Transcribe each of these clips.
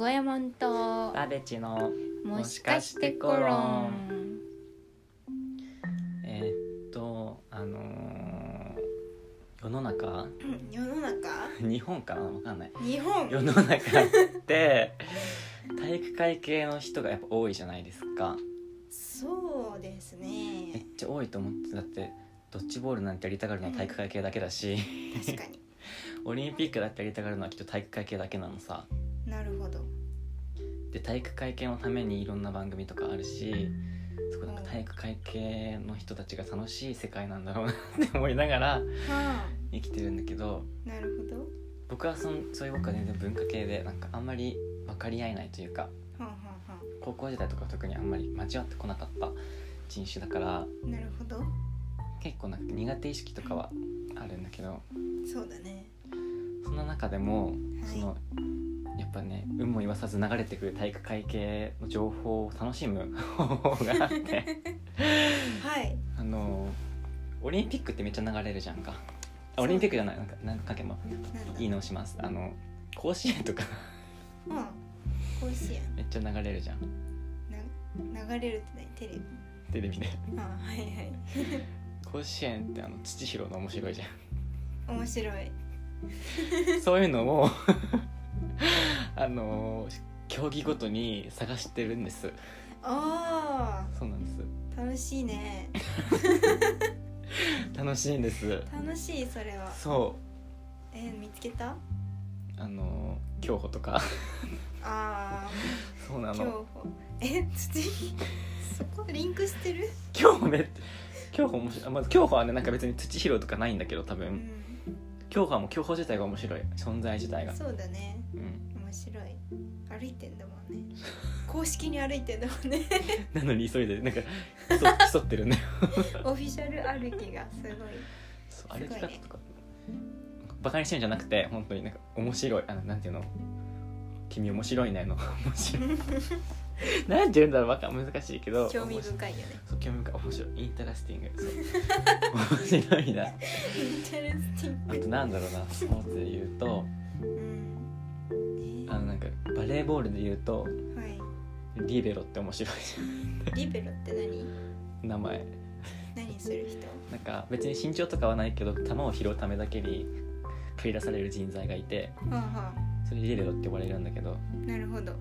五右衛門とラベチのもしかしてコロン。えーっとあのー世の中？世の中？日本かな？わかんない。日本？世の中って 体育会系の人がやっぱ多いじゃないですか。そうですめっねちゃ多いと思ってだってドッジボールなんてやりたがるのは体育会系だけだし。確かに。オリンピックだってやりたがるのはきっと体育会系だけなのさなるほど。で体育会系のためにいろんな番組とかあるしそこなんか体育会系の人たちが楽しい世界なんだろうなって思いながらはあ生きてるんだけどなるほど。僕はそんそういう僕は全然文化系でなんかあんまり分かり合えないというか高校時代とか特にあんまり間違ってこなかった人種だからあなるほど。結構なんか苦手意識とかはあるんだけどそうだね。その中でもはい。そのやっぱね有無を言わさず流れてくる体育会系の情報を楽しむ方法があって。はい。あのオリンピックってめっちゃ流れるじゃんか。あオリンピックじゃないなんかなんか関係もいいのをします。あの甲子園とか。うん。甲子園。めっちゃ流れるじゃん。な流れるって何？テレビ。テレビであはいはい。甲子園ってあの土拾うの面白いじゃ面白い。んそういうのをあの競技ごとに探してるんです。あそうなんです。あ楽しいね。楽しいんです。楽しいそれは。そえ見つけた？うあの競歩とか。ああ競そうなの。歩。え土そこリンクしてる？競歩ね。競歩面白い。あまず競歩はねなんか別に土拾うとかないんだけど多分、うん。競歩はもう競歩自体が面白い。存在自体が。そうだね。うん面白い。歩いてんだもんね。公式に歩いてんだもんね。なのに急いでなんか 競競ってるんだよオフィシャル歩きがすごい。そう歩き方とかバカにしてるんじゃなくて本当になんか面白い。あのなんていうの？君面白いねの。面白い。なんて言うんだろうわか難しいけど興味深いよね。興味深い。面白い。インタラスティング。面白いな。インテレスティンあとなんだろうなスポーツで言うとかバレーボールで言うとリベロって面白い。じいリベロって何？ゃん名前。何する人？なんか別に身長とかはないけど球を拾うためだけに繰り出される人材がいてはあはそれリベロって呼ばれるんだけどあなるほど。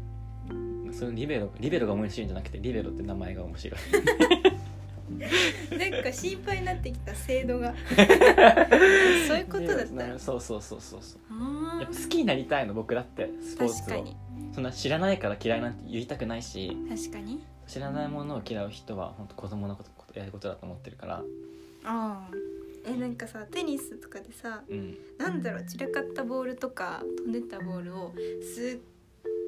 そのリベロリベロが面白いんじゃなくてリベロって名前が面白い。なんか心配になってきた制度が そうそうそうそうそう。あやっぱ好きになりたいの僕だってスポーツを。確かに。そんな知らないから嫌いなんて言いたくないし。確かに。知らないものを嫌う人は本当子供のことやることだと思ってるから。ああえなんかさテニスとかでさうん。なんだろう散らかったボールとか飛んでったボールをすっ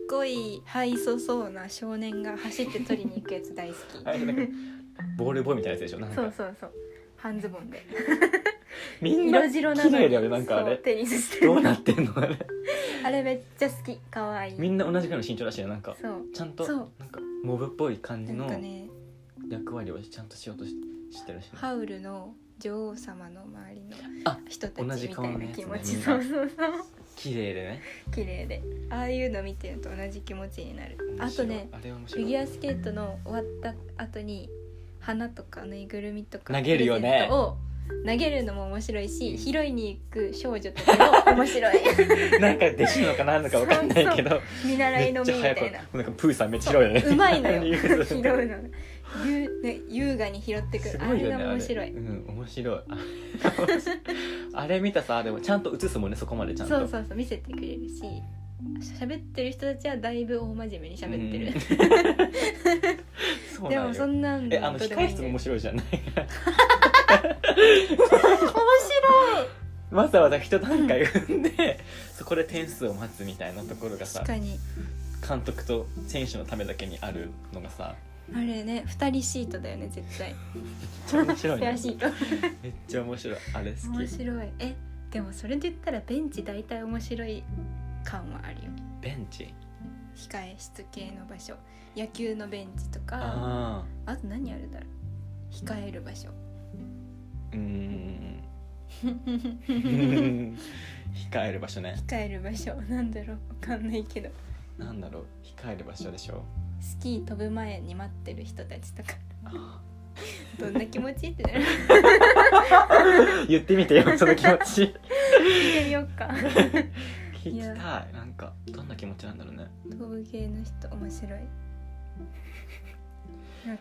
ごいハイソそうな少年が走って取りに行くやつ大好きボールボーイみたいなやつでしょなんかそうそうそう半ズボンで みんな色白なのに。綺麗だよねなんかあれ。そうテニスしてる。どうなってんのあれ。あれめっちゃ好き。かわい。いみんな同じぐらいの身長だしねなんか。そう。ちゃんとそう。なんかモブっぽい感じなんのかね。役割をちゃんとしようとししてるしね。ハウルの女王様の周りのあ人たち同じみたいな顔のやつね気持ち、みんなそうそうそう。綺麗でね。綺麗で。ああいうの見てると同じ気持ちになる。あとねあれ面フィギュアスケートの終わった後に花とかぬいぐるみとか投げるよね。プレゼントを投げるのも面白いし拾いに行く少女たちも面白い。なんか弟子なのかなんのかわかんないけど。見習いのみみたいな。なんかプーさんめっちゃ広いよね。うまいのよ。拾うの。ゆね優雅に拾ってくするあれ。が面白い。うん面白い。あ あれ見たさでもちゃんと映すもんねそこまでちゃんと。そうそうそう見せてくれるし。喋ってる人たちはだいぶ大真面目に喋ってる、でもそんなんえあの控室も面白いじゃない？面白い。わざわざ一段階踏んでそこで点数を待つみたいなところがさ確かに。監督と選手のためだけにあるのがさあれね二人シートだよね絶対。めっちゃ面白いね。ペアシート。めっちゃ面白い。あれ好面き白い。えでもそれで言ったらベンチ大体面白い感はあるよ。ベンチ？控え室系の場所野球のベンチとかああと何あるだろう控える場所あうーん控える場所ね控える場所なん。だろうわかん。ないけどなん。だろう控える場所でしょスキー飛ぶ前に待ってる人たちとかどん。な気持ちってなる言ってみてよその気持ち聞いてみようか聞きたいなん。かどん。な気持ちなん。だろうね飛ぶ系の人面白い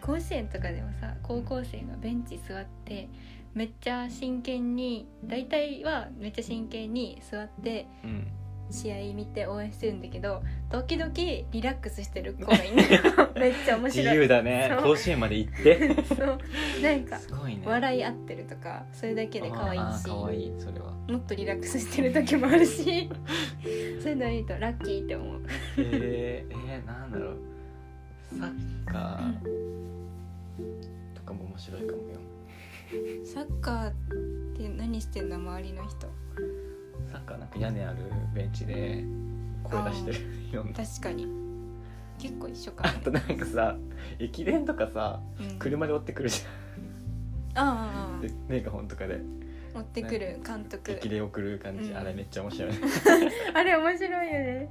甲子園とかでもさ高校生がベンチ座ってめっちゃ真剣に大体はめっちゃ真剣に座ってうん。試合見て応援してるんだけど時々リラックスしてる子 がいるめっちゃ面自白い。由だね。甲子園まで行って。そう。なんかね。笑い合ってるとかそれだけで可愛いし可愛いそれは。もっとリラックスしてる時もあるし そういうの見るとラッキーって思う。えー、えー、なんだろうサッカー。とかも面白いかもよ。サッカーって何してんの周りの人？サッカーなんか屋根あるベンチで声出してるような。確かに。結構一緒かも、あとなんかさ駅伝とかさうん、車で追ってくるじああゃああんでメガホンとかで持ってくる監督。駅伝送る感じ、うん。あれめっちゃ面白い。あれ面白いよね。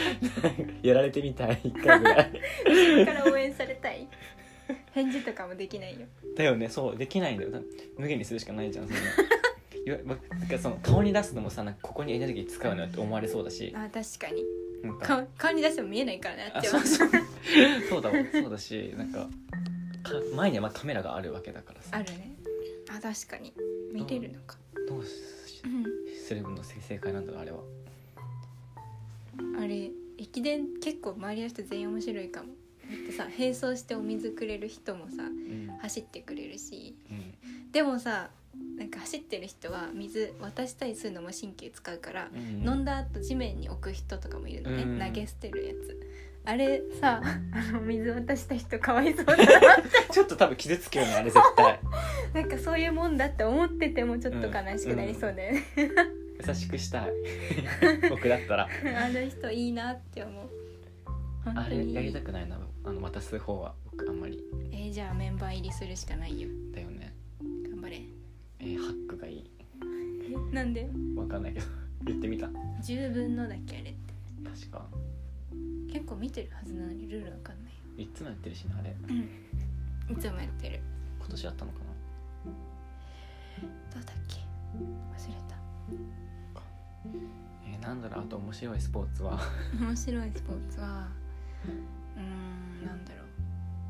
やられてみたい一回ぐらい。後ろから応援されたい。返事とかもできないよ。だよね。そうできないんだよ。だ無限にするしかないじゃん。そんな。いわなんかその顔に出すのもさなんかここにエネルギー使うのよって思われそうだし。あ確かに。なんか。顔顔に出しても見えないからねあっちは。あそうそう。そうだわ。そうだしなんかか前にはまあカメラがあるわけだからさ。あるねあ確かに。見れる。のかどうしうん。すればの正解なんだろうあれは。あれ駅伝結構周りの人全員面白いかも。だってさ並走してお水くれる人もさうん、走ってくれるし。うん。でもさなんか走ってる人は水渡したりするのも神経使うから、うん。飲んだ後地面に置く人とかもいるのね、うん。投げ捨てるやつあれさあの水渡した人かわいそうだな ちょっと多分傷つくよねあれ絶対。なんかそういうもんだって思っててもちょっと悲しくなりそうだよね、優しくしたい。僕だったら。あの人いいなって思う。本あれやりたくないなあの渡す方は僕あんまり。えーじゃあメンバー入りするしかないよ。だよね。頑張れ。えー、ハックがいい。えなんで？わかんないけど。言ってみた。10分のだっけあれって。確か結構見てるはずなのにルールわかんない。いつもやってるしねあれ。いつもやってる。今年あったのかどうだっけ？忘れた。なえー、なんだろうあと面白いスポーツは？面白いスポーツはうーんなんだろ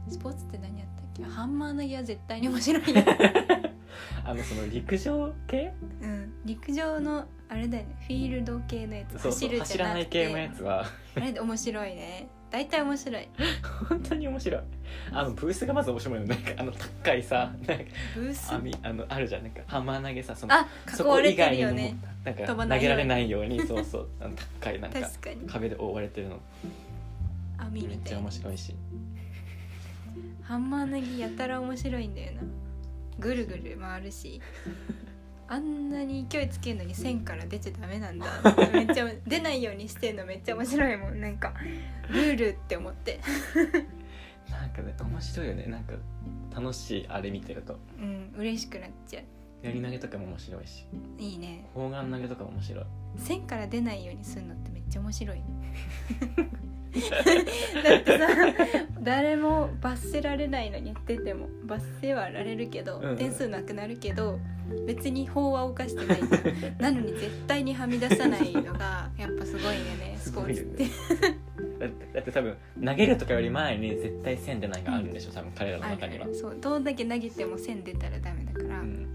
う。スポーツって何やったっけ？ハンマー投げは絶対に面白いよ、あのその陸上系？うん、陸上のあれだよね。フィールド系のやつ。そうそう。走る走じゃなくて。らない系のやつは。あれで面白いね。大体面白い。本当に面白い。あのブースがまず面白いの。なんかあの高いさなんかブース？網あのあるじゃん。なんかハンマー投げさそのあ囲われてるよね。なんか飛ばないように。投げられないように。そうそう。あの高いなんか確かに。壁で覆われてるの。網めったちゃ面白いし。ハンマー投げやたら面白いんだよな。ぐるぐる回るし あんなに勢いつけるのに線から出ちゃダメなんだ。めっちゃ出ないようにしてんのめっちゃ面白いもん。なんかルールって思って。なんかね面白いよね。なんか楽しいあれ見てると。うん嬉しくなっちゃう。やり投げとかも面白いし。いいね。砲丸投げとかも面白い。線から出ないようにするのってめっちゃ面白い だってさ誰も罰せられないのにやってても罰せはられるけど、うん点数なくなるけど別に法は犯してない。じゃんなのに絶対にはみ出さないのがやっぱすごいよねスポーツって、だって多分投げるとかより前に絶対線出ないがあるんでしょ多分彼らのあ中には。るそうどんだけ投げても線出たらダメだから、うん。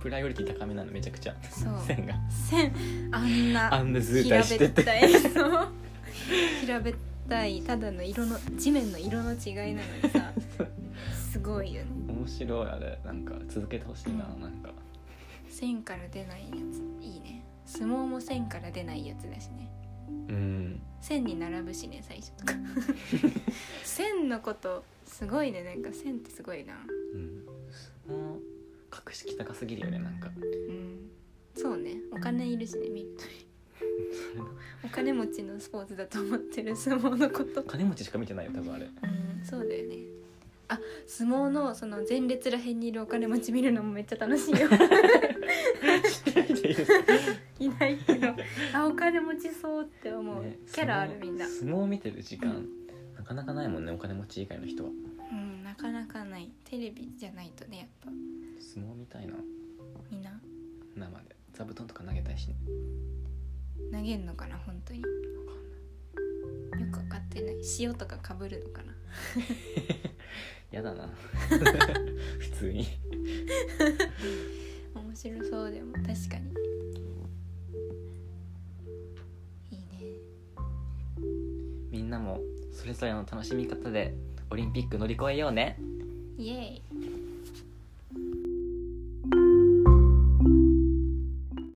プライオリティ高めなのめちゃくちゃ。そう。線が。線あんなあんな図体してってたいそう平べったいただの色の地面の色の違いなのにさ すごいよね。面白いあれなんか続けてほしいななんか。線から出ないやついいね。相撲も線から出ないやつだしね。うん。線に並ぶしね最初とか。線のことすごいねなんか線ってすごいな。うん。もう格式高すぎるよねなんか。うん。そうね。お金いるしね見ると お金持ちのスポーツだと思ってる相撲のこと。金持ちしか見てないよ多分あれ。うんそうだよね。あ相撲のその前列らへんにいるお金持ち見るのもめっちゃ楽しいよ。いないけど あお金金持ちそうって思う、ねキャラあるみんな。相撲相撲見てる時間なかなかないもんねお金持ち以外の人は。うんなかなかない。テレビじゃないとねやっぱ。相撲見たいな。みんな。生で。座布団とか投げたいしね投げんのかな本当に。よく分かってない。塩とかかぶるのかな。やだな。普通に。面白そうでも確かに。いいね。みんなもそれぞれの楽しみ方でオリンピック乗り越えようね。イエーイ